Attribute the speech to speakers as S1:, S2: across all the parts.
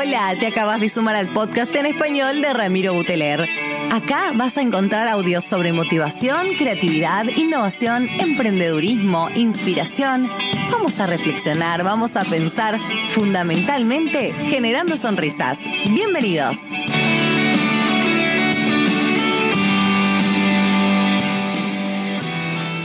S1: Hola, te acabas de sumar al podcast en español de Ramiro Buteler. Acá vas a encontrar audios sobre motivación, creatividad, innovación, emprendedurismo, inspiración. Vamos a reflexionar, vamos a pensar, fundamentalmente generando sonrisas. Bienvenidos.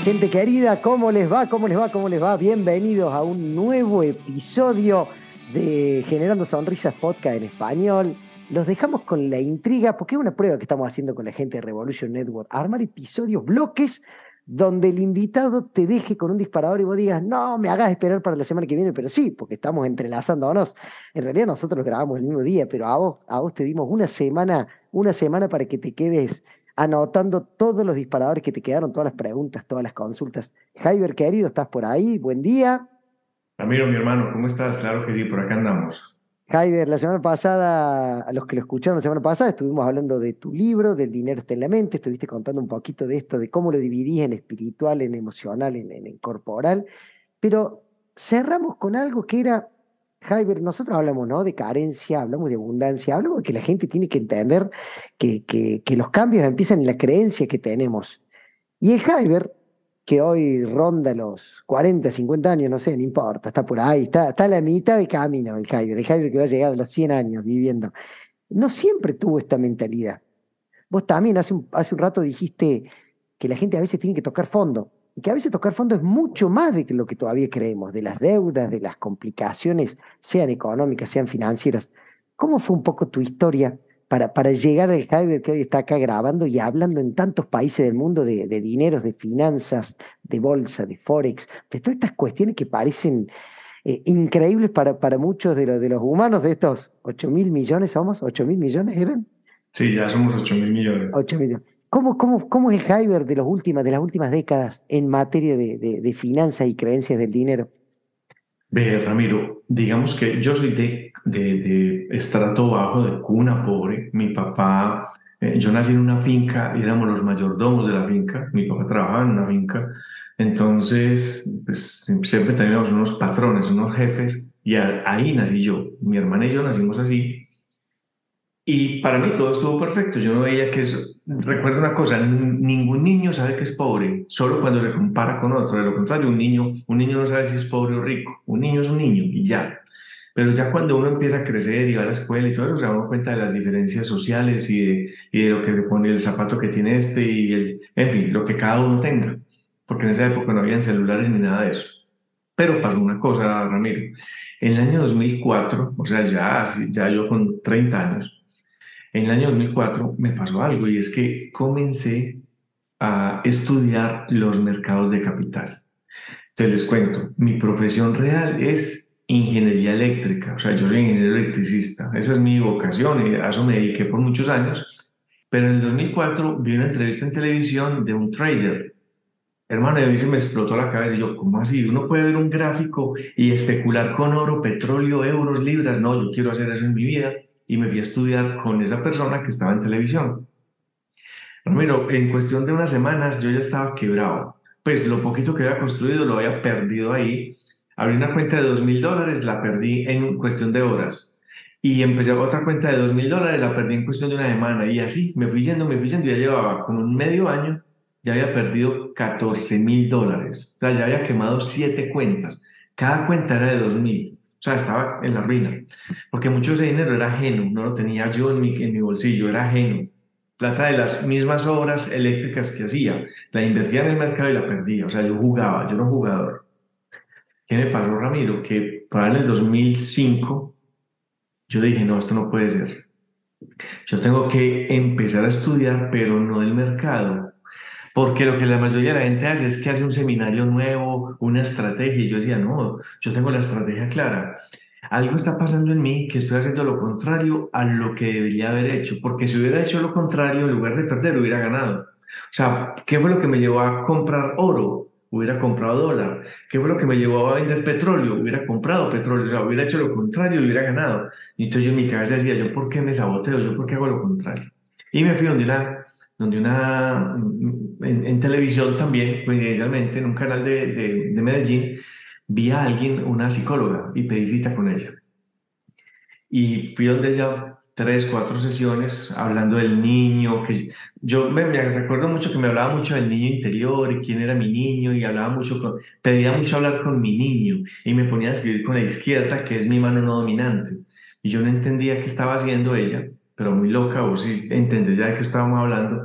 S2: Gente querida, ¿cómo les va? ¿Cómo les va? ¿Cómo les va? Bienvenidos a un nuevo episodio de Generando Sonrisas Podcast en español. Los dejamos con la intriga, porque es una prueba que estamos haciendo con la gente de Revolution Network, armar episodios, bloques, donde el invitado te deje con un disparador y vos digas, no, me hagas esperar para la semana que viene, pero sí, porque estamos entrelazándonos. En realidad nosotros lo grabamos el mismo día, pero a vos, a vos te dimos una semana, una semana para que te quedes anotando todos los disparadores que te quedaron, todas las preguntas, todas las consultas. Jaiber, querido, ¿estás por ahí? Buen día.
S3: Ramiro, mi hermano, ¿cómo estás? Claro que sí, por acá andamos.
S2: Jaiber, la semana pasada, a los que lo escucharon la semana pasada, estuvimos hablando de tu libro, del dinero está en la mente, estuviste contando un poquito de esto, de cómo lo dividís en espiritual, en emocional, en, en, corporal, pero cerramos con algo que era, Jaiber, nosotros hablamos ¿no? de carencia, hablamos de abundancia, hablamos de que la gente tiene que entender que, que, que los cambios empiezan en la creencia que tenemos. Y el Jaiber, que hoy ronda los 40, 50 años, no sé, no importa, está por ahí, está, está a la mitad de camino el Javier, el Javier que va a llegar a los 100 años viviendo. No siempre tuvo esta mentalidad. Vos también hace un, hace un rato dijiste que la gente a veces tiene que tocar fondo, y que a veces tocar fondo es mucho más de lo que todavía creemos, de las deudas, de las complicaciones, sean económicas, sean financieras. ¿Cómo fue un poco tu historia para, para llegar al Javier que hoy está acá grabando y hablando en tantos países del mundo de, de dineros, de finanzas, de bolsa, de forex, de todas estas cuestiones que parecen eh, increíbles para, para muchos de, de los humanos, de estos 8 mil millones, ¿somos? ¿8 mil millones eran?
S3: Sí, ya somos 8 mil millones.
S2: 8 millones. ¿Cómo, cómo, ¿Cómo es el Javier de, los últimas, de las últimas décadas en materia de, de, de finanzas y creencias del dinero?
S3: Ve, Ramiro, digamos que yo soy de, de, de estrato bajo, de cuna pobre. Mi papá, eh, yo nací en una finca éramos los mayordomos de la finca. Mi papá trabajaba en una finca. Entonces, pues, siempre teníamos unos patrones, unos jefes, y ahí nací yo. Mi hermana y yo nacimos así. Y para mí todo estuvo perfecto. Yo no veía que eso. Recuerdo una cosa: ningún niño sabe que es pobre, solo cuando se compara con otro. De lo contrario, un niño, un niño no sabe si es pobre o rico. Un niño es un niño y ya. Pero ya cuando uno empieza a crecer y va a la escuela y todo eso, se da cuenta de las diferencias sociales y de, y de lo que le pone el zapato que tiene este y el, en fin, lo que cada uno tenga. Porque en esa época no habían celulares ni nada de eso. Pero pasó una cosa, Ramiro. En el año 2004, o sea, ya, ya yo con 30 años, en el año 2004 me pasó algo y es que comencé a estudiar los mercados de capital. Entonces les cuento, mi profesión real es ingeniería eléctrica, o sea, yo soy ingeniero electricista, esa es mi vocación y a eso me dediqué por muchos años, pero en el 2004 vi una entrevista en televisión de un trader. Hermano, se me explotó la cabeza y yo, ¿cómo así? ¿Uno puede ver un gráfico y especular con oro, petróleo, euros, libras? No, yo quiero hacer eso en mi vida y me fui a estudiar con esa persona que estaba en televisión. Ramiro, en cuestión de unas semanas yo ya estaba quebrado. Pues lo poquito que había construido lo había perdido ahí. Abrí una cuenta de dos mil dólares, la perdí en cuestión de horas. Y empecé otra cuenta de dos mil dólares, la perdí en cuestión de una semana. Y así me fui yendo, me fui yendo. Ya llevaba como un medio año, ya había perdido 14 mil dólares. O sea, ya había quemado siete cuentas. Cada cuenta era de dos mil. O sea, estaba en la ruina, porque mucho ese dinero era ajeno, no lo tenía yo en mi, en mi bolsillo, era ajeno. Plata de las mismas obras eléctricas que hacía, la invertía en el mercado y la perdía. O sea, yo jugaba, yo era un jugador. ¿Qué me pasó, Ramiro? Que para el 2005 yo dije, no, esto no puede ser. Yo tengo que empezar a estudiar, pero no el mercado, porque lo que la mayoría de la gente hace es que hace un seminario nuevo, una estrategia, y yo decía, no, yo tengo la estrategia clara. Algo está pasando en mí que estoy haciendo lo contrario a lo que debería haber hecho, porque si hubiera hecho lo contrario, en lugar de perder, hubiera ganado. O sea, ¿qué fue lo que me llevó a comprar oro? Hubiera comprado dólar. ¿Qué fue lo que me llevó a vender petróleo? Hubiera comprado petróleo. O sea, hubiera hecho lo contrario, hubiera ganado. Y entonces yo en mi cabeza decía, ¿yo por qué me saboteo? ¿Yo por qué hago lo contrario? Y me fui donde una, donde una en, en, televisión también, coincidencialmente, en un canal de, de, de, Medellín, vi a alguien, una psicóloga, y pedí cita con ella. y fui donde ella tres, cuatro sesiones hablando del niño, que yo me, recuerdo mucho que me hablaba mucho del niño interior y quién era mi niño y hablaba mucho, con, pedía mucho hablar con mi niño y me ponía a escribir con la izquierda, que es mi mano no dominante. Y yo no entendía qué estaba haciendo ella, pero muy loca, vos sí entendés ya de qué estábamos hablando.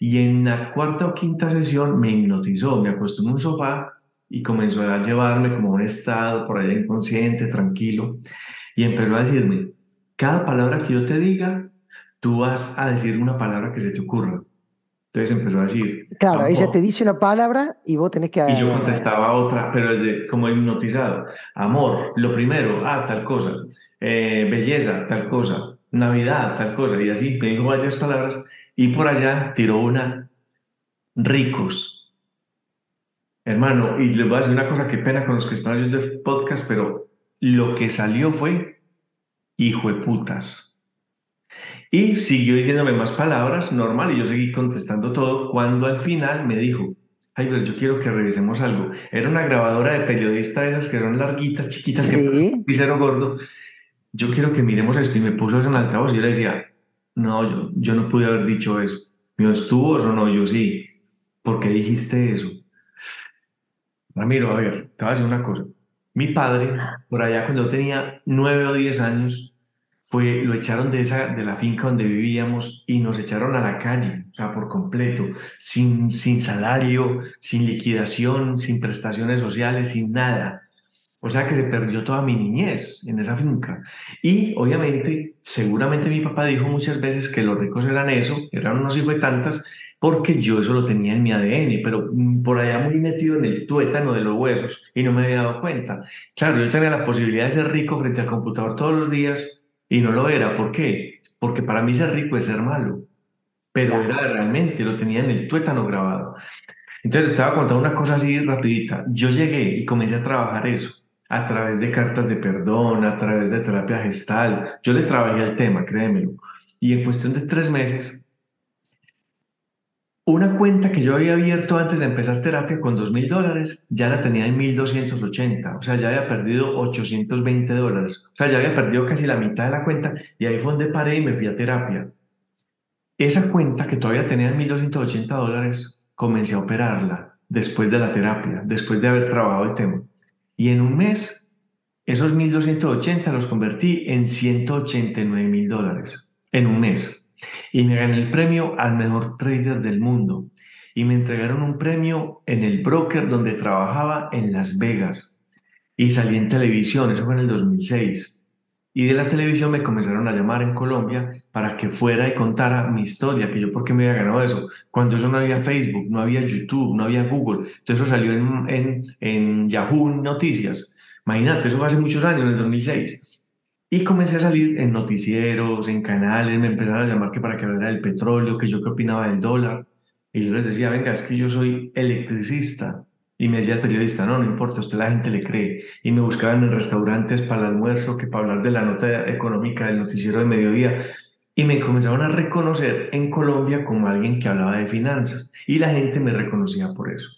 S3: Y en la cuarta o quinta sesión me hipnotizó, me acostó en un sofá y comenzó a llevarme como a un estado por allá inconsciente, tranquilo, y empezó a decirme, cada palabra que yo te diga, tú vas a decir una palabra que se te ocurra. Entonces empezó a decir.
S2: Claro, ella te dice una palabra y vos tenés que.
S3: Y yo contestaba otra, pero de como hipnotizado. Amor, lo primero, ah, tal cosa. Eh, belleza, tal cosa. Navidad, tal cosa. Y así me dijo varias palabras y por allá tiró una, ricos. Hermano, y les voy a decir una cosa, qué pena con los que están oyendo el podcast, pero lo que salió fue hijo de putas. Y siguió diciéndome más palabras, normal, y yo seguí contestando todo, cuando al final me dijo, ay, pero yo quiero que revisemos algo. Era una grabadora de periodista de esas que eran larguitas, chiquitas, ¿Sí? que gordo. Yo quiero que miremos esto, y me puso eso en altavoz, y yo le decía, no, yo, yo no pude haber dicho eso. ¿Mío estuvo o no? Yo sí. ¿Por qué dijiste eso? Ramiro, a ver, te voy a decir una cosa. Mi padre, por allá cuando tenía nueve o diez años, fue, lo echaron de, esa, de la finca donde vivíamos y nos echaron a la calle, o sea, por completo, sin, sin salario, sin liquidación, sin prestaciones sociales, sin nada. O sea que se perdió toda mi niñez en esa finca. Y obviamente, seguramente mi papá dijo muchas veces que los ricos eran eso, eran unos hijos de tantas, porque yo eso lo tenía en mi ADN, pero mm, por allá muy metido en el tuétano de los huesos y no me había dado cuenta. Claro, yo tenía la posibilidad de ser rico frente al computador todos los días y no lo era. ¿Por qué? Porque para mí ser rico es ser malo, pero era realmente, lo tenía en el tuétano grabado. Entonces, estaba contando una cosa así rapidita. Yo llegué y comencé a trabajar eso a través de cartas de perdón, a través de terapia gestal. Yo le trabajé al tema, créemelo. Y en cuestión de tres meses, una cuenta que yo había abierto antes de empezar terapia con dos mil dólares, ya la tenía en 1280. O sea, ya había perdido 820 dólares. O sea, ya había perdido casi la mitad de la cuenta y ahí fue donde paré y me fui a terapia. Esa cuenta que todavía tenía en 1280 dólares, comencé a operarla después de la terapia, después de haber trabajado el tema. Y en un mes, esos 1.280 los convertí en 189 mil dólares. En un mes. Y me gané el premio al mejor trader del mundo. Y me entregaron un premio en el broker donde trabajaba en Las Vegas. Y salí en televisión, eso fue en el 2006. Y de la televisión me comenzaron a llamar en Colombia para que fuera y contara mi historia, que yo por qué me había ganado eso. Cuando eso no había Facebook, no había YouTube, no había Google. Entonces eso salió en, en, en Yahoo Noticias. Imagínate, eso fue hace muchos años, en el 2006. Y comencé a salir en noticieros, en canales, me empezaron a llamar que para que hablara del petróleo, que yo qué opinaba del dólar. Y yo les decía, venga, es que yo soy electricista. Y me decía el periodista, no, no importa, usted la gente le cree. Y me buscaban en restaurantes para el almuerzo, que para hablar de la nota económica del noticiero de mediodía. Y me comenzaron a reconocer en Colombia como alguien que hablaba de finanzas. Y la gente me reconocía por eso.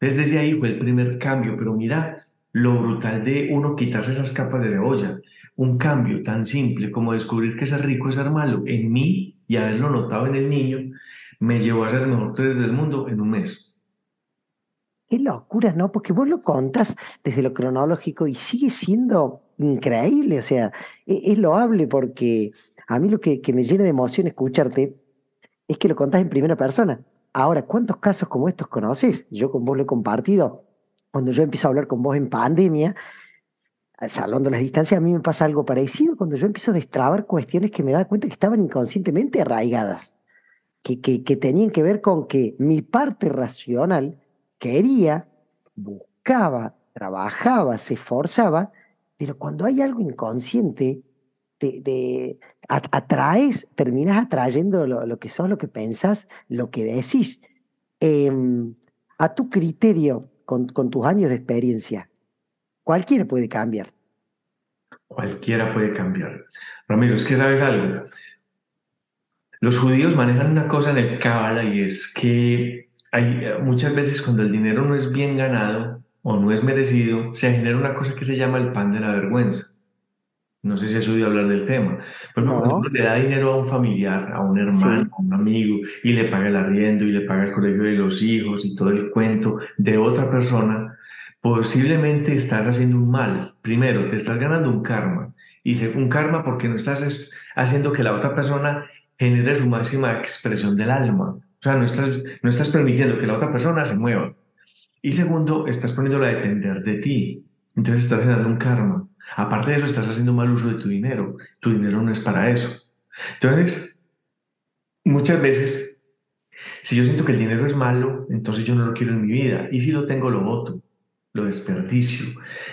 S3: Entonces desde ahí fue el primer cambio. Pero mira lo brutal de uno quitarse esas capas de cebolla. Un cambio tan simple como descubrir que ser rico es ser malo en mí y haberlo notado en el niño me llevó a ser el mejor trader del mundo en un mes.
S2: Qué locura, ¿no? Porque vos lo contas desde lo cronológico y sigue siendo increíble, o sea, e-, es, loable porque a mí lo que, me llena de emoción escucharte es que lo contás en primera persona. Ahora, ¿cuántos casos como estos conoces? Yo con vos lo he compartido. Cuando yo empiezo a hablar con vos en pandemia, salvando las distancias, a mí me pasa algo parecido cuando yo empiezo a destrabar cuestiones que me da cuenta que estaban inconscientemente arraigadas, que, que tenían que ver con que mi parte racional quería, buscaba, trabajaba, se esforzaba, pero cuando hay algo inconsciente, te, atraes, terminas atrayendo lo, que sos, lo que pensás, lo que decís. Em, a tu criterio, con, con tus años de experiencia, cualquiera puede cambiar.
S3: Cualquiera puede cambiar. Ramiro, es que sabes algo. Los judíos manejan una cosa en el Kabbalah y es que hay, eh, muchas veces cuando el dinero no es bien ganado o no es merecido, se genera una cosa que se llama el pan de la vergüenza. No sé si has oído hablar del tema. Pero cuando uno le da dinero a un familiar, a un hermano, a un amigo, y le paga el arriendo y le paga el colegio de los hijos y todo el cuento de otra persona, posiblemente estás haciendo un mal. Primero, te estás ganando un karma. Y un karma porque no estás haciendo que la otra persona genere su máxima expresión del alma. O sea, no estás, no estás permitiendo que la otra persona se mueva. Y segundo, estás poniéndola a depender de ti. Entonces estás generando un karma. Aparte de eso, estás haciendo mal uso de tu dinero. Tu dinero no es para eso. Entonces, muchas veces, si yo siento que el dinero es malo, entonces yo no lo quiero en mi vida. Y si lo tengo, lo voto, lo desperdicio.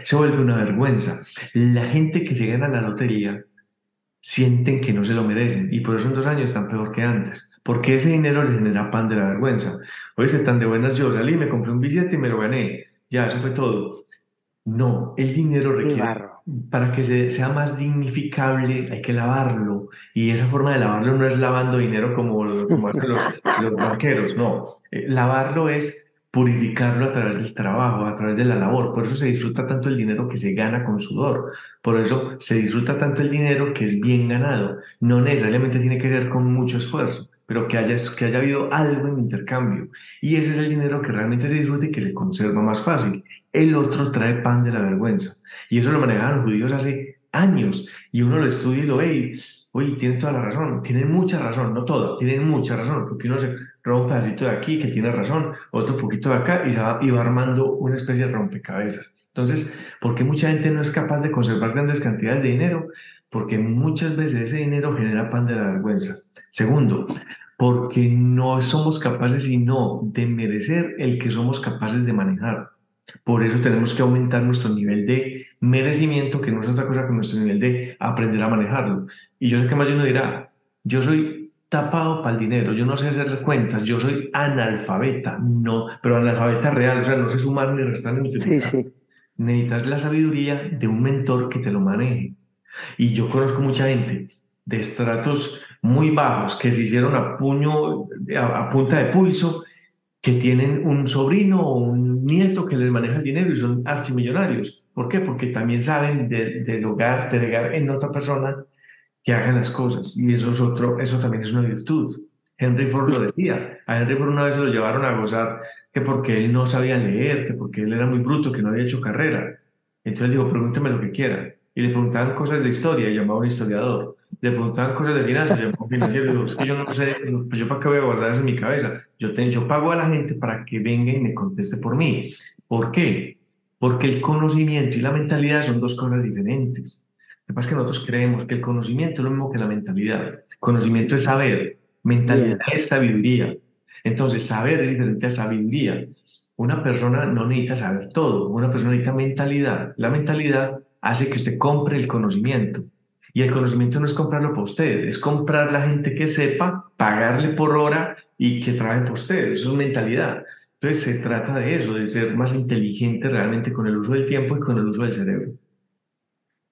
S3: Se vuelve una vergüenza. La gente que se gana la lotería sienten que no se lo merecen y por eso en dos años están peor que antes. Porque ese dinero les genera pan de la vergüenza. Oye, tan de buenas yo salí, me compré un billete y me lo gané. Ya, eso fue todo. No, el dinero requiere, para que sea más dignificable, hay que lavarlo. Y esa forma de lavarlo no es lavando dinero como, como los, los banqueros, no. Eh, lavarlo es purificarlo a través del trabajo, a través de la labor. Por eso se disfruta tanto el dinero que se gana con sudor. Por eso se disfruta tanto el dinero que es bien ganado. No necesariamente tiene que ser con mucho esfuerzo pero que haya, que haya habido algo en intercambio. Y ese es el dinero que realmente se disfruta y que se conserva más fácil. El otro trae pan de la vergüenza. Y eso lo manejaban los judíos hace años. Y uno lo estudia y lo ve y, oye, tienen toda la razón. Tienen mucha razón, no toda, tienen mucha razón. Porque uno se roba un pedacito de aquí que tiene razón, otro poquito de acá y, se va, y va armando una especie de rompecabezas. Entonces, ¿por qué mucha gente no es capaz de conservar grandes cantidades de dinero? Porque muchas veces ese dinero genera pan de la vergüenza. Segundo, porque no somos capaces sino de merecer el que somos capaces de manejar. Por eso tenemos que aumentar nuestro nivel de merecimiento, que no es otra cosa que nuestro nivel de aprender a manejarlo. Y yo sé que más uno dirá, yo soy tapado para el dinero, yo no sé hacer cuentas, yo soy analfabeta, no, pero analfabeta real, o sea, no sé sumar ni restar ni multiplicar. Sí, sí. Necesitas la sabiduría de un mentor que te lo maneje. Y yo conozco mucha gente de estratos muy bajos que se hicieron a puño, a, punta de pulso, que tienen un sobrino o un nieto que les maneja el dinero y son archimillonarios. ¿Por qué? Porque también saben de, de lograr, delegar en otra persona que hagan las cosas. Y eso, es otro, eso también es una virtud. Henry Ford lo decía. A Henry Ford una vez se lo llevaron a gozar que porque él no sabía leer, que porque él era muy bruto, que no había hecho carrera. Entonces dijo, pregúnteme lo que quiera. Y le preguntaban cosas de historia y llamaba a un historiador le preguntaban cosas de finanzas, yo como financiero, es que yo no sé, pues yo para qué voy a guardar eso en mi cabeza. Yo, te, yo pago a la gente para que venga y me conteste por mí. ¿Por qué? Porque el conocimiento y la mentalidad son dos cosas diferentes. Que pasa es que nosotros creemos que el conocimiento es lo mismo que la mentalidad. Conocimiento es saber, mentalidad es sabiduría. Entonces, saber es diferente a sabiduría. Una persona no necesita saber todo, una persona necesita mentalidad. La mentalidad hace que usted compre el conocimiento. Y el conocimiento no es comprarlo por usted, es comprar la gente que sepa, pagarle por hora y que trabaje por usted. Eso es mentalidad. Entonces se trata de eso, de ser más inteligente realmente con el uso del tiempo y con el uso del cerebro.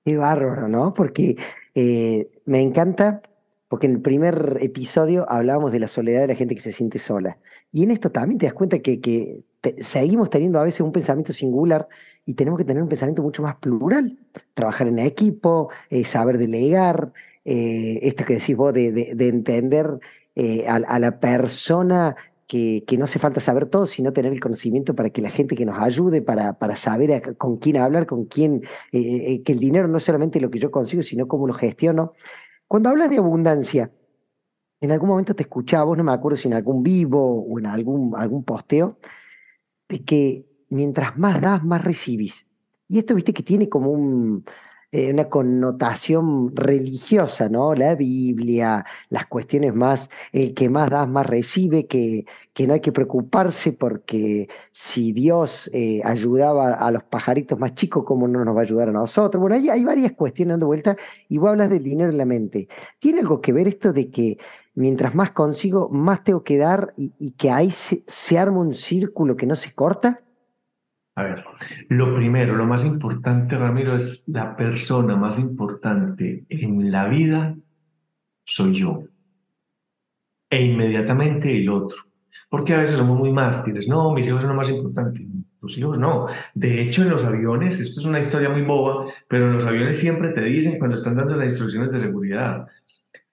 S2: Qué bárbaro, ¿no? Porque eh, me encanta, porque en el primer episodio hablábamos de la soledad de la gente que se siente sola. Y en esto también te das cuenta que, seguimos teniendo a veces un pensamiento singular y tenemos que tener un pensamiento mucho más plural, trabajar en equipo, eh, saber delegar, eh, esto que decís vos de, entender a, la persona que, no hace falta saber todo, sino tener el conocimiento para que la gente que nos ayude, para, para saber con quién hablar, con quién, que el dinero no es solamente lo que yo consigo, sino cómo lo gestiono. Cuando hablas de abundancia, en algún momento te escuchaba, vos no me acuerdo si en algún vivo o en algún, algún posteo, de que mientras más das, más recibís. Y esto, viste, que tiene como un, eh, una connotación religiosa, ¿no? La Biblia, las cuestiones más, el que más das, más recibe, que, que no hay que preocuparse porque si Dios eh, ayudaba a los pajaritos más chicos, ¿cómo no nos va a ayudar a nosotros? Bueno, hay, hay varias cuestiones dando vuelta y vos hablas del dinero en la mente. ¿Tiene algo que ver esto de que mientras más consigo, más tengo que dar y, que ahí se, arma un círculo que no se corta?
S3: A ver, lo primero, lo más importante, Ramiro, es la persona más importante en la vida soy yo. E inmediatamente el otro. Porque a veces somos muy mártires. No, mis hijos son lo más importante. tus hijos no. De hecho, en los aviones, esto es una historia muy boba, pero en los aviones siempre te dicen cuando están dando las instrucciones de seguridad,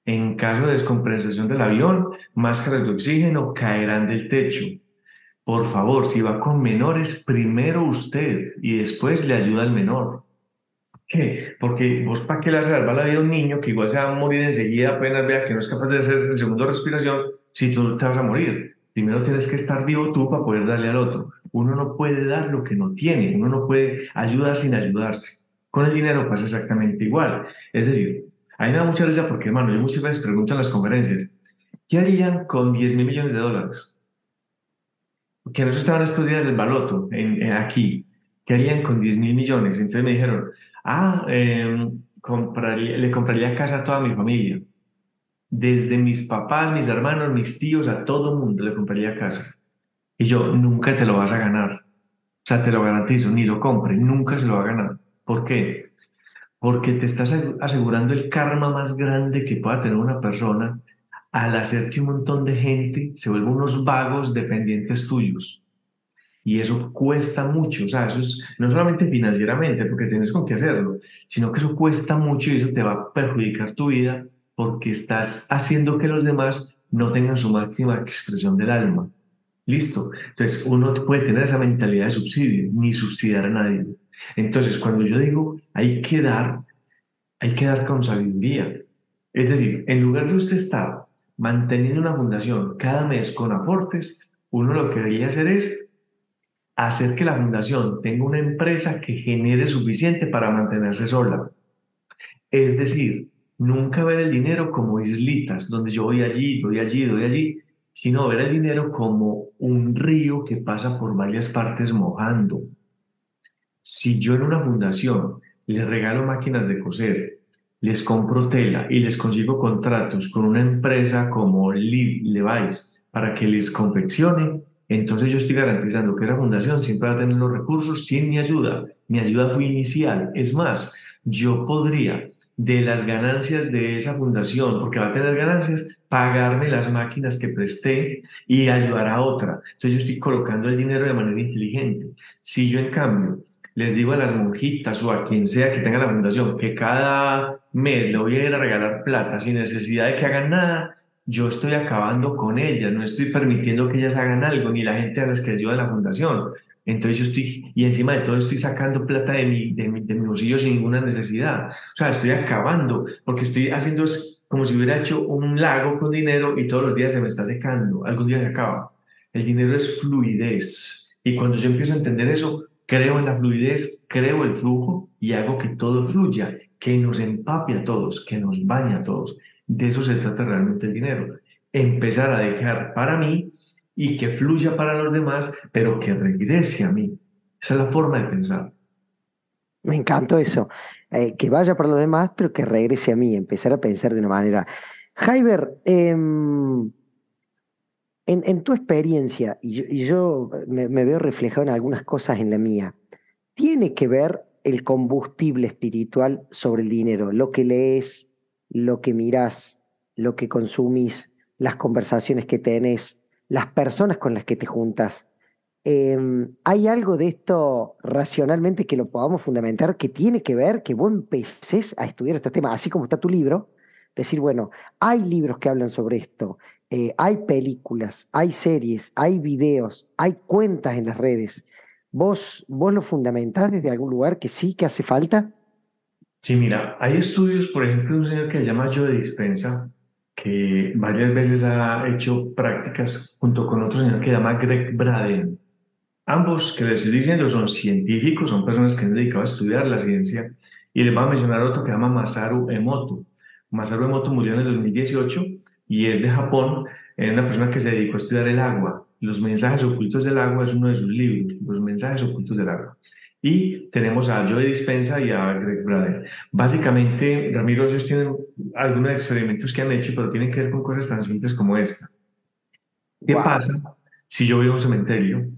S3: en caso de descompensación del avión, máscaras de oxígeno caerán del techo. Por favor, si va con menores, primero usted y después le ayuda al menor. ¿Qué? Porque vos para qué le vas a salvar la vida un niño que igual se va a morir enseguida apenas vea que no es capaz de hacer el segundo respiración si tú te vas a morir. Primero tienes que estar vivo tú para poder darle al otro. Uno no puede dar lo que no tiene, uno no puede ayudar sin ayudarse. Con el dinero pasa exactamente igual. Es decir, a mí me da mucha risa porque, hermano, yo muchas veces pregunto en las conferencias, ¿qué harían con 10 mil millones de dólares? Que no estaban estudiando el baloto en, aquí. ¿Qué harían con 10 mil millones? Entonces me dijeron, ah, em, le compraría casa a toda mi familia. Desde mis papás, mis hermanos, mis tíos, a todo el mundo le compraría casa. Y yo, nunca te lo vas a ganar. O sea, te lo garantizo, ni lo compre, nunca se lo va a ganar. ¿Por qué? porque te estás asegurando el karma más grande que pueda tener una persona al hacer que un montón de gente se vuelva unos vagos dependientes tuyos. Y eso cuesta mucho, o sea, eso es no solamente financieramente, porque tienes con qué hacerlo, sino que eso cuesta mucho y eso te va a perjudicar tu vida porque estás haciendo que los demás no tengan su máxima expresión del alma. Listo. Entonces, uno puede tener esa mentalidad de subsidio, ni subsidiar a nadie. Entonces, cuando yo digo hay que dar, hay que dar con sabiduría. Es decir, en lugar de usted estar manteniendo una fundación cada mes con aportes, uno lo que debería hacer es hacer que la fundación tenga una empresa que genere suficiente para mantenerse sola. Es decir, nunca ver el dinero como islitas, donde yo voy allí, voy allí, voy allí, sino ver el dinero como un río que pasa por varias partes mojando. Si yo en una fundación les regalo máquinas de coser, les compro tela y les consigo contratos con una empresa como Levi's para que les confeccione, entonces yo estoy garantizando que esa fundación siempre va a tener los recursos sin mi ayuda. Mi ayuda fue inicial. Es más, yo podría de las ganancias de esa fundación, porque va a tener ganancias, pagarme las máquinas que presté y ayudar a otra. Entonces yo estoy colocando el dinero de manera inteligente. Si yo en cambio les digo a las monjitas o a quien sea que tenga la fundación que cada mes le voy a ir a regalar plata sin necesidad de que hagan nada, yo estoy acabando con ellas, no estoy permitiendo que ellas hagan algo, ni la gente a las que ayuda la fundación. Entonces yo estoy, y encima de todo estoy sacando plata de mi, de mi, de bolsillo sin ninguna necesidad. O sea, estoy acabando, porque estoy haciendo como si hubiera hecho un lago con dinero y todos los días se me está secando, algún día se acaba. El dinero es fluidez. Y cuando yo empiezo a entender eso, creo en la fluidez, creo el flujo y hago que todo fluya, que nos empape a todos, que nos bañe a todos. De eso se trata realmente el dinero. Empezar a dejar para mí y que fluya para los demás, pero que regrese a mí. Esa es la forma de pensar.
S2: Me encantó eso. Eh, que vaya para los demás, pero que regrese a mí. Empezar a pensar de una manera. Jaiber, em, en, tu experiencia, y yo, me, veo reflejado en algunas cosas en la mía, ¿tiene que ver el combustible espiritual sobre el dinero? Lo que lees, lo que mirás, lo que consumís, las conversaciones que tenés, las personas con las que te juntas. Em, ¿Hay algo de esto racionalmente que lo podamos fundamentar que tiene que ver que vos empeces a estudiar estos temas, así como está tu libro? Decir, bueno, hay libros que hablan sobre esto, eh, hay películas, hay series, hay videos, hay cuentas en las redes. ¿Vos, ¿Vos lo fundamentás desde algún lugar que sí, que hace falta?
S3: Sí, mira, hay estudios, por ejemplo, un señor que se llama Joe Dispensa, que varias veces ha hecho prácticas junto con otro señor que se llama Greg Braden. Ambos, que les estoy diciendo, son científicos, son personas que han dedicado a estudiar la ciencia. Y les voy a mencionar otro que se llama Masaru Emoto. Masaru Emoto murió en el 2018 y es de Japón, es una persona que se dedicó a estudiar el agua. Los mensajes ocultos del agua es uno de sus libros, Los mensajes ocultos del agua. Y tenemos a Joe Dispensa y a Greg Braden. Básicamente, Ramiro, ellos tienen algunos experimentos que han hecho, pero tienen que ver con cosas tan simples como esta. ¿Qué pasa si yo voy a un cementerio?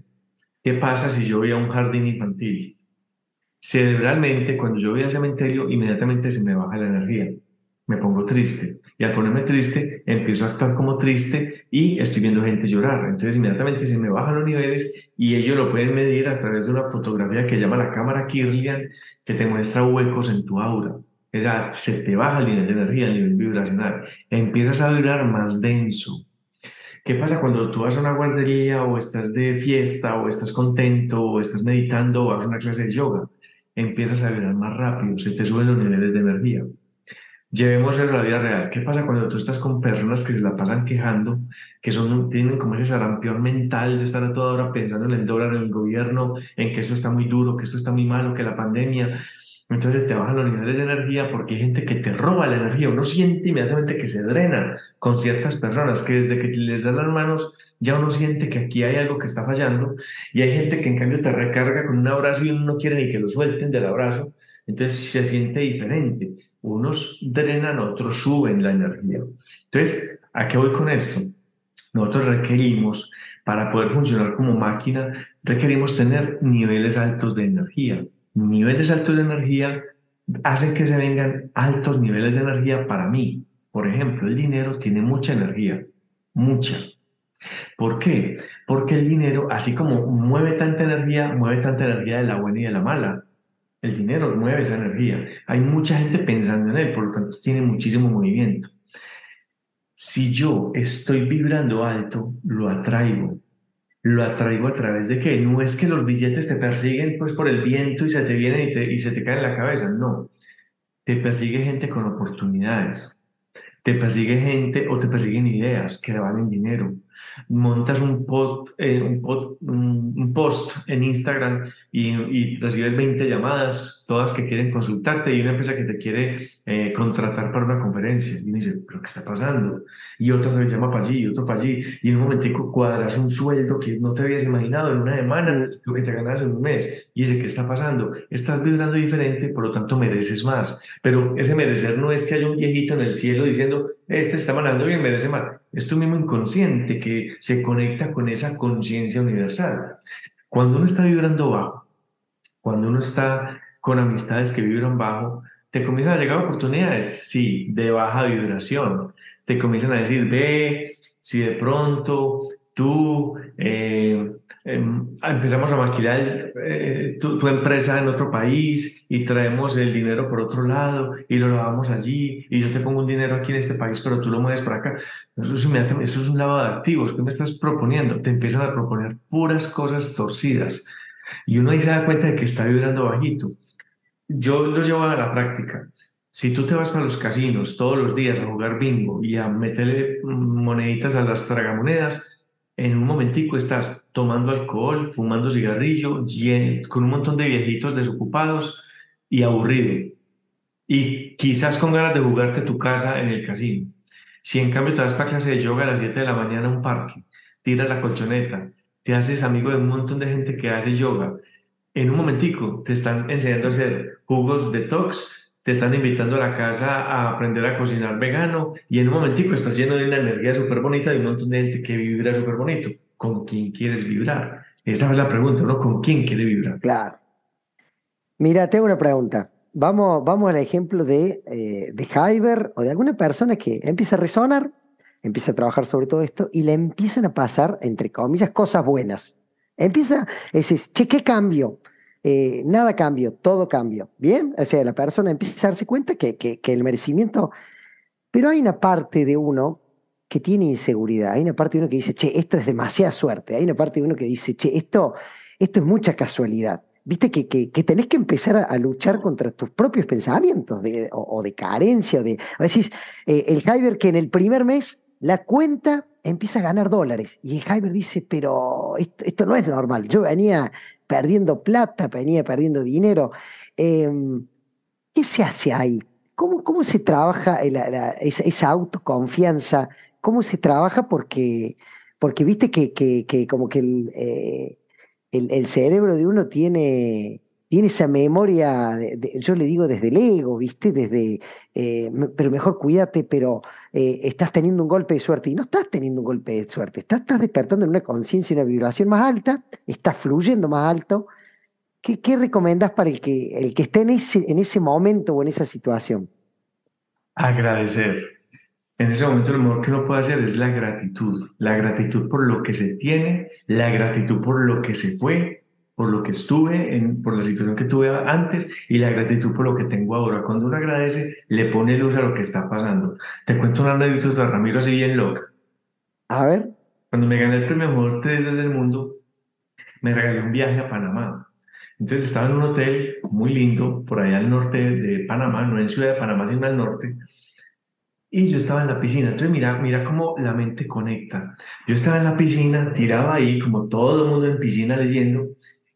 S3: ¿Qué pasa si yo voy a un jardín infantil? Cerebralmente, cuando yo voy al cementerio, inmediatamente se me baja la energía me pongo triste. Y al ponerme triste, empiezo a actuar como triste y estoy viendo gente llorar. Entonces inmediatamente se me bajan los niveles y ellos lo pueden medir a través de una fotografía que llama la cámara Kirlian, que te muestra huecos en tu aura. O sea, se te baja el nivel de energía, el nivel vibracional. Empiezas a vibrar más denso. ¿Qué pasa cuando tú vas a una guardería o estás de fiesta o estás contento o estás meditando o vas a una clase de yoga? Empiezas a vibrar más rápido, se te suben los niveles de energía. Llevemos en la vida real. ¿Qué pasa cuando tú estás con personas que se la pasan quejando, que son, tienen como ese sarampión mental de estar a toda hora pensando en el dólar, en el gobierno, en que esto está muy duro, que esto está muy malo, que la pandemia? Entonces te bajan los niveles de energía porque hay gente que te roba la energía. Uno siente inmediatamente que se drena con ciertas personas, que desde que les das las manos ya uno siente que aquí hay algo que está fallando. Y hay gente que en cambio te recarga con un abrazo y uno no quiere ni que lo suelten del abrazo. Entonces se siente diferente. Unos drenan, otros suben la energía. Entonces, ¿a qué voy con esto? Nosotros requerimos, para poder funcionar como máquina, requerimos tener niveles altos de energía. Niveles altos de energía hacen que se vengan altos niveles de energía para mí. Por ejemplo, el dinero tiene mucha energía, mucha. ¿Por qué? Porque el dinero, así como mueve tanta energía, mueve tanta energía de la buena y de la mala. El dinero mueve esa energía. Hay mucha gente pensando en él, por lo tanto tiene muchísimo movimiento. Si yo estoy vibrando alto, lo atraigo. Lo atraigo a través de qué? No es que los billetes te persiguen pues por el viento y se te vienen y, y se te caen en la cabeza, no. Te persigue gente con oportunidades. Te persigue gente o te persiguen ideas que valen dinero montas un, eh, un, post en Instagram y, recibes 20 llamadas, todas que quieren consultarte y una empresa que te quiere eh, contratar para una conferencia. Y uno dice, ¿pero qué está pasando? Y otra te llama para allí, otro para allí, y en un momentico cuadras un sueldo que no te habías imaginado en una semana, lo que te ganas en un mes. Y dice, ¿qué está pasando? Estás vibrando diferente, por lo tanto mereces más. Pero ese merecer no es que haya un viejito en el cielo diciendo, este está mandando bien, merece más. Es tu mismo inconsciente que se conecta con esa conciencia universal. Cuando uno está vibrando bajo, cuando uno está con amistades que vibran bajo, te comienzan a llegar oportunidades, sí, de baja vibración. Te comienzan a decir, ve, si de pronto tú eh, em, empezamos a maquilar eh, tu, empresa en otro país y traemos el dinero por otro lado y lo lavamos allí y yo te pongo un dinero aquí en este país, pero tú lo mueves para acá. Eso es, eso es un lavado de activos. ¿Qué me estás proponiendo? Te empiezan a proponer puras cosas torcidas y uno ahí se da cuenta de que está vibrando bajito. Yo lo llevo a la práctica. Si tú te vas para los casinos todos los días a jugar bingo y a meterle moneditas a las tragamonedas, en un momentico estás tomando alcohol, fumando cigarrillo, con un montón de viejitos desocupados y aburrido. Y quizás con ganas de jugarte tu casa en el casino. Si en cambio te vas para clase de yoga a las 7 de la mañana a un parque, tiras la colchoneta, te haces amigo de un montón de gente que hace yoga, en un momentico te están enseñando a hacer jugos detox, te están invitando a la casa a aprender a cocinar vegano y en un momentico estás lleno de una energía súper bonita de un montón de gente que vibra súper bonito. ¿Con quién quieres vibrar? Esa es la pregunta, ¿no? ¿Con quién quiere vibrar?
S2: Claro. Mira, tengo una pregunta. Vamos, vamos al ejemplo de, eh, de Hyber o de alguna persona que empieza a resonar, empieza a trabajar sobre todo esto y le empiezan a pasar, entre comillas, cosas buenas. Empieza decir, che, ¿qué cambio? Eh, nada cambio, todo cambio. Bien, o sea, la persona empieza a darse cuenta que, que, el merecimiento, pero hay una parte de uno que tiene inseguridad, hay una parte de uno que dice, che, esto es demasiada suerte, hay una parte de uno que dice, che, esto, esto es mucha casualidad. Viste que, que, que tenés que empezar a, luchar contra tus propios pensamientos de, o, de carencia. O de, decís, eh, el Hyber que en el primer mes la cuenta empieza a ganar dólares. Y el Hyber dice, pero esto, esto, no es normal. Yo venía perdiendo plata, venía perdiendo dinero. Em, ¿Qué se hace ahí? ¿Cómo, cómo se trabaja esa, autoconfianza? ¿Cómo se trabaja? Porque, porque viste que, que, como que eh, el, el, cerebro de uno tiene, tiene esa memoria, yo le digo desde el ego, ¿viste? Desde, eh, pero mejor cuídate, pero eh, estás teniendo un golpe de suerte. Y no estás teniendo un golpe de suerte, estás, despertando en una conciencia y una vibración más alta, estás fluyendo más alto. ¿Qué, qué para el que, el que esté en ese, en ese momento o en esa situación?
S3: Agradecer. En ese momento lo mejor que uno puede hacer es la gratitud. La gratitud por lo que se tiene, la gratitud por lo que se fue, por lo que estuve, en, por la situación que tuve antes y la gratitud por lo que tengo ahora. Cuando uno agradece, le pone luz a lo que está pasando. Te cuento una anécdota, Ramiro, así bien loca.
S2: A ver.
S3: Cuando me gané el premio mejor trader del mundo, me regalé un viaje a Panamá. Entonces estaba en un hotel muy lindo, por allá al norte de Panamá, no en Ciudad de Panamá, sino al norte y yo estaba en la piscina. Entonces, mira, mira cómo la mente conecta. Yo estaba en la piscina, tiraba ahí, como todo el mundo en piscina leyendo,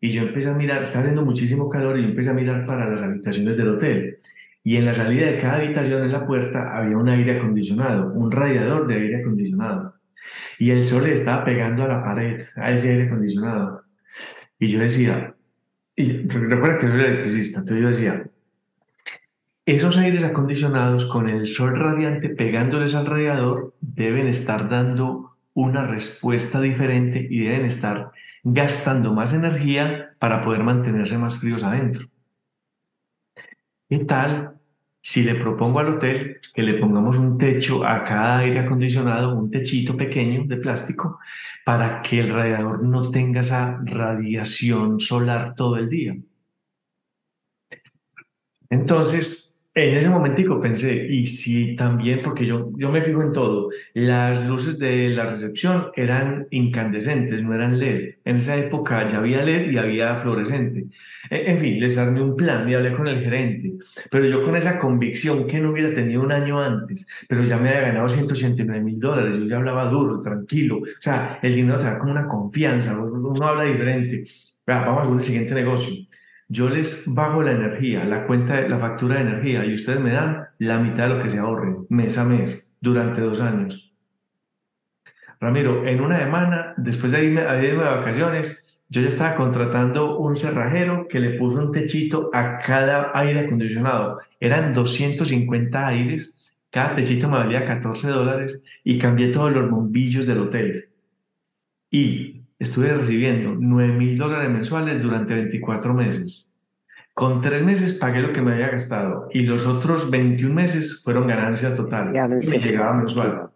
S3: y yo empecé a mirar, estaba haciendo muchísimo calor, y yo empecé a mirar para las habitaciones del hotel. Y en la salida de cada habitación, en la puerta, había un aire acondicionado, un radiador de aire acondicionado. Y el sol le estaba pegando a la pared, a ese aire acondicionado. Y yo decía, y recuerda que soy electricista, entonces yo decía, esos aires acondicionados con el sol radiante pegándoles al radiador deben estar dando una respuesta diferente y deben estar gastando más energía para poder mantenerse más fríos adentro. ¿Qué tal si le propongo al hotel que le pongamos un techo a cada aire acondicionado, un techito pequeño de plástico, para que el radiador no tenga esa radiación solar todo el día? Entonces, en ese momentico pensé, y si también, porque yo, yo me fijo en todo, las luces de la recepción eran incandescentes, no eran LED. En esa época ya había LED y había fluorescente. E, en fin, les armé un plan y hablé con el gerente, pero yo con esa convicción que no hubiera tenido un año antes, pero ya me había ganado 189 mil dólares, yo ya hablaba duro, tranquilo, o sea, el dinero te da como una confianza, uno habla diferente. Vamos con el siguiente negocio yo les bajo la energía, la cuenta, la factura de energía y ustedes me dan la mitad de lo que se ahorre mes a mes durante dos años. Ramiro, en una semana, después de irme, de irme de vacaciones, yo ya estaba contratando un cerrajero que le puso un techito a cada aire acondicionado. Eran 250 aires, cada techito me valía 14 dólares y cambié todos los bombillos del hotel. Y estuve recibiendo 9 mil dólares mensuales durante 24 meses. Con tres meses pagué lo que me había gastado y los otros 21 meses fueron ganancia total.
S2: Ganancia
S3: me llegaba mensual.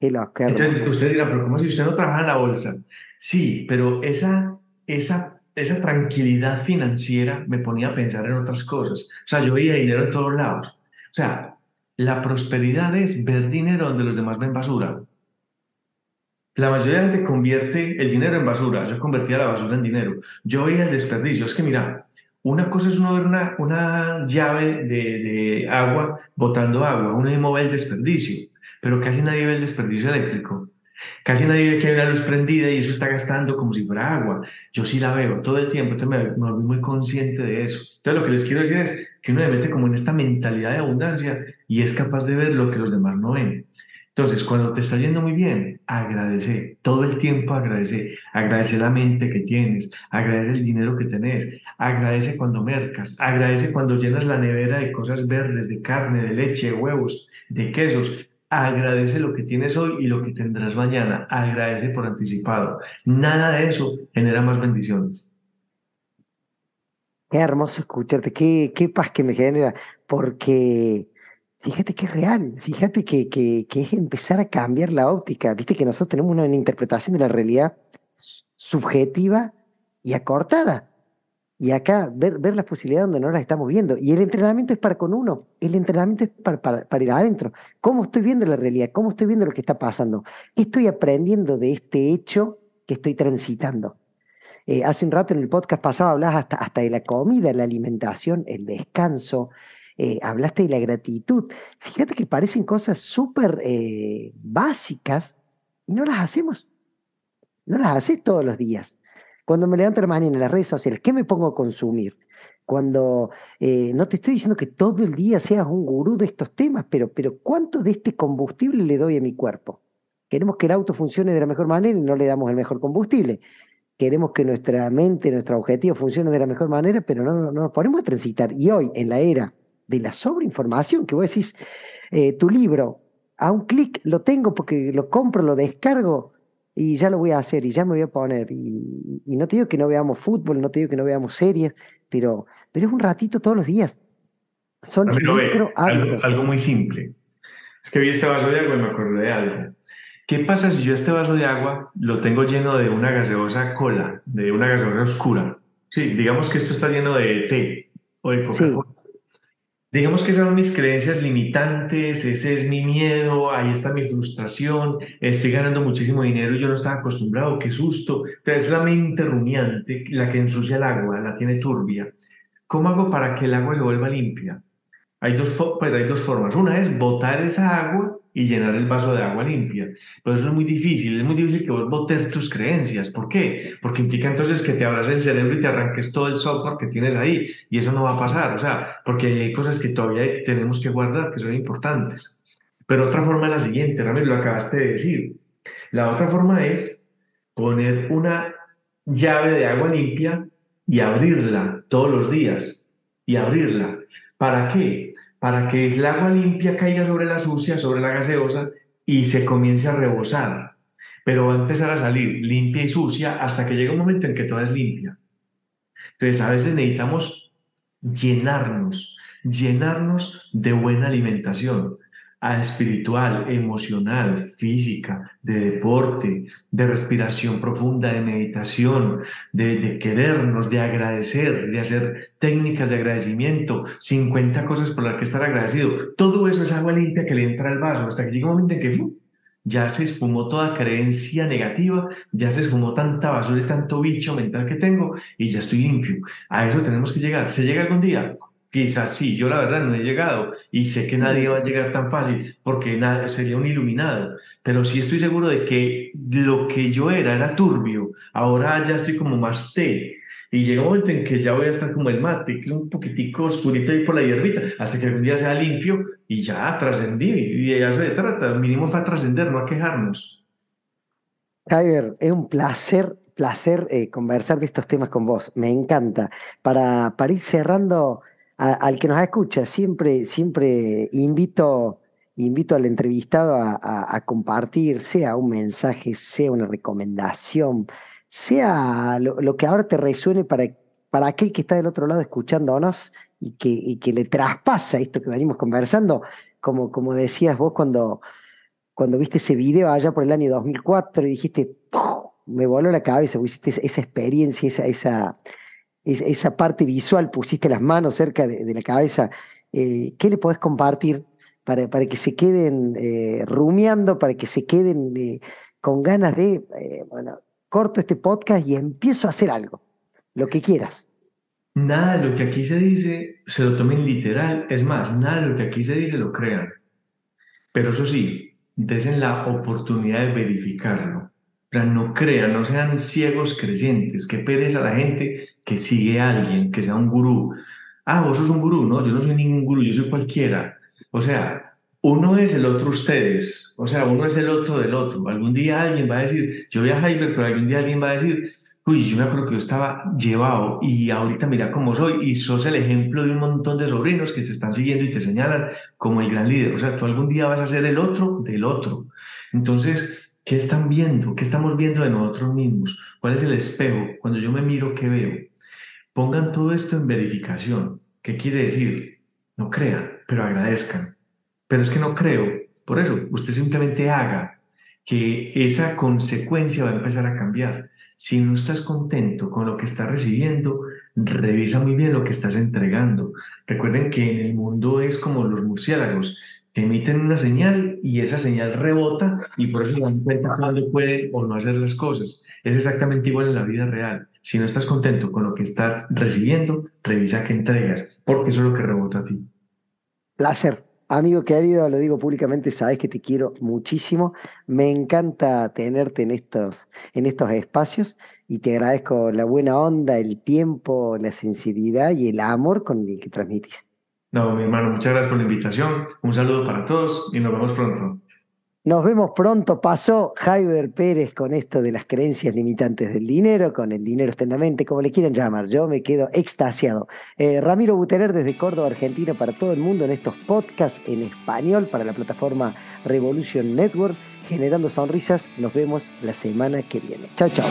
S2: Entonces
S3: usted dirá, pero ¿cómo si usted no trabaja en la bolsa? Sí, pero esa, esa, esa tranquilidad financiera me ponía a pensar en otras cosas. O sea, yo veía dinero en todos lados. O sea, la prosperidad es ver dinero donde los demás ven basura. La mayoría de gente convierte el dinero en basura. Yo convertía la basura en dinero. Yo veía el desperdicio. Es que mira, una cosa es uno ver una, una llave de, de agua botando agua. Uno mismo ve el desperdicio, pero casi nadie ve el desperdicio eléctrico. Casi nadie ve que hay una luz prendida y eso está gastando como si fuera agua. Yo sí la veo todo el tiempo, entonces me, me volví muy consciente de eso. Entonces lo que les quiero decir es que uno se mete como en esta mentalidad de abundancia y es capaz de ver lo que los demás no ven. Entonces, cuando te está yendo muy bien, agradece, todo el tiempo agradece, agradece la mente que tienes, agradece el dinero que tenés, agradece cuando mercas, agradece cuando llenas la nevera de cosas verdes, de carne, de leche, de huevos, de quesos, agradece lo que tienes hoy y lo que tendrás mañana, agradece por anticipado. Nada de eso genera más bendiciones.
S2: Qué hermoso escucharte, qué, qué paz que me genera, porque Fíjate que es real, fíjate que, es empezar a cambiar la óptica. Viste que nosotros tenemos una, interpretación de la realidad subjetiva y acortada. Y acá ver, ver las posibilidades donde no las estamos viendo. Y el entrenamiento es para con uno, el entrenamiento es para, para, ir adentro. ¿Cómo estoy viendo la realidad? ¿Cómo estoy viendo lo que está pasando? ¿Qué estoy aprendiendo de este hecho que estoy transitando? Eh, hace un rato en el podcast pasado hablabas hasta, hasta de la comida, la alimentación, el descanso, eh, hablaste de la gratitud. Fíjate que parecen cosas súper eh, básicas y no las hacemos. No las haces todos los días. Cuando me levanto la mañana en las redes sociales, ¿qué me pongo a consumir? Cuando eh, no te estoy diciendo que todo el día seas un gurú de estos temas, pero, pero ¿cuánto de este combustible le doy a mi cuerpo? Queremos que el auto funcione de la mejor manera y no le damos el mejor combustible. Queremos que nuestra mente, nuestro objetivo funcione de la mejor manera, pero no, no nos ponemos a transitar. Y hoy, en la era de la sobreinformación, que vos decís, eh, tu libro, a un clic lo tengo porque lo compro, lo descargo y ya lo voy a hacer y ya me voy a poner. Y, no te digo que no veamos fútbol, no te digo que no veamos series, pero, pero es un ratito todos los días. Son micro
S3: algo, algo, muy simple. Es que vi este vaso de agua y me acordé de algo. ¿Qué pasa si yo este vaso de agua lo tengo lleno de una gaseosa cola, de una gaseosa oscura? Sí, digamos que esto está lleno de té o de Coca-Cola. Digamos que esas son mis creencias limitantes, ese es mi miedo, ahí está mi frustración, estoy ganando muchísimo dinero y yo no estaba acostumbrado, qué susto. Entonces es la mente rumiante la que ensucia el agua, la tiene turbia. ¿Cómo hago para que el agua se vuelva limpia? Hay dos, pues hay dos formas. Una es botar esa agua y llenar el vaso de agua limpia. Pero eso es muy difícil, es muy difícil que vos botes tus creencias. ¿Por qué? Porque implica entonces que te abras el cerebro y te arranques todo el software que tienes ahí. Y eso no va a pasar, o sea, porque hay cosas que todavía tenemos que guardar, que son importantes. Pero otra forma es la siguiente, Ramiro, lo acabaste de decir. La otra forma es poner una llave de agua limpia y abrirla todos los días. Y abrirla. ¿Para qué? Para que el agua limpia caiga sobre la sucia, sobre la gaseosa y se comience a rebosar. Pero va a empezar a salir limpia y sucia hasta que llegue un momento en que toda es limpia. Entonces a veces necesitamos llenarnos, llenarnos de buena alimentación espiritual, emocional, física, de deporte, de respiración profunda, de meditación, de, querernos, de agradecer, de hacer técnicas de agradecimiento, 50 cosas por las que estar agradecido. Todo eso es agua limpia que le entra al vaso hasta que llega un momento en que ya se esfumó toda creencia negativa, ya se esfumó tanta basura y tanto bicho mental que tengo y ya estoy limpio. A eso tenemos que llegar. ¿Se llega algún día? Quizás sí, yo la verdad no he llegado y sé que nadie va a llegar tan fácil porque nadie, sería un iluminado, pero sí estoy seguro de que lo que yo era era turbio, ahora ya estoy como más té y llega un momento en que ya voy a estar como el mate, que es un poquitico oscurito ahí por la hierbita, hasta que algún día sea limpio y ya trascendí y de eso se trata, mínimo fue a trascender, no a quejarnos.
S2: Javier, es un placer placer eh, conversar de estos temas con vos. Me encanta. Para, para ir cerrando al que nos escucha, siempre, siempre invito, invito al entrevistado a, compartir, sea un mensaje, sea una recomendación, sea lo, que ahora te resuene para, para aquel que está del otro lado escuchándonos y que, y que le traspasa esto que venimos conversando, como, como decías vos cuando, cuando viste ese video allá por el año 2004 y dijiste, me voló la cabeza, viste esa experiencia, esa, esa, esa parte visual, pusiste las manos cerca de, la cabeza, eh, ¿qué le podés compartir para, para que se queden eh, rumiando, para que se queden eh, con ganas de, bueno, corto este podcast y empiezo a hacer algo, lo que quieras?
S3: Nada de lo que aquí se dice se lo tomen literal, es más, nada de lo que aquí se dice lo crean. Pero eso sí, desen la oportunidad de verificarlo no crean, no sean ciegos creyentes, que pereza la gente que sigue a alguien, que sea un gurú. Ah, vos sos un gurú, no, yo no soy ningún gurú, yo soy cualquiera. O sea, uno es el otro ustedes, o sea, uno es el otro del otro. Algún día alguien va a decir, yo voy a Heiber, pero algún día alguien va a decir, uy, yo me acuerdo que yo estaba llevado y ahorita mira cómo soy y sos el ejemplo de un montón de sobrinos que te están siguiendo y te señalan como el gran líder. O sea, tú algún día vas a ser el otro del otro. Entonces, ¿Qué están viendo? ¿Qué estamos viendo de nosotros mismos? ¿Cuál es el espejo? Cuando yo me miro, ¿qué veo? Pongan todo esto en verificación. ¿Qué quiere decir? No crean, pero agradezcan. Pero es que no creo. Por eso, usted simplemente haga que esa consecuencia va a empezar a cambiar. Si no estás contento con lo que estás recibiendo, revisa muy bien lo que estás entregando. Recuerden que en el mundo es como los murciélagos emiten una señal y esa señal rebota y por eso se dan cuenta cuando puede o no hacer las cosas. Es exactamente igual en la vida real. Si no estás contento con lo que estás recibiendo, revisa qué entregas, porque eso es lo que rebota a ti.
S2: Placer. Amigo querido, lo digo públicamente, sabes que te quiero muchísimo. Me encanta tenerte en estos, en estos espacios y te agradezco la buena onda, el tiempo, la sensibilidad y el amor con el que transmitís.
S3: No, mi hermano, muchas gracias por la invitación. Un saludo para todos y nos vemos pronto.
S2: Nos vemos pronto. Pasó Jaiber Pérez con esto de las creencias limitantes del dinero, con el dinero está en la mente, como le quieran llamar. Yo me quedo extasiado. Eh, Ramiro Buteler desde Córdoba, Argentina, para todo el mundo en estos podcasts en español para la plataforma Revolution Network, generando sonrisas. Nos vemos la semana que viene. Chao, chao.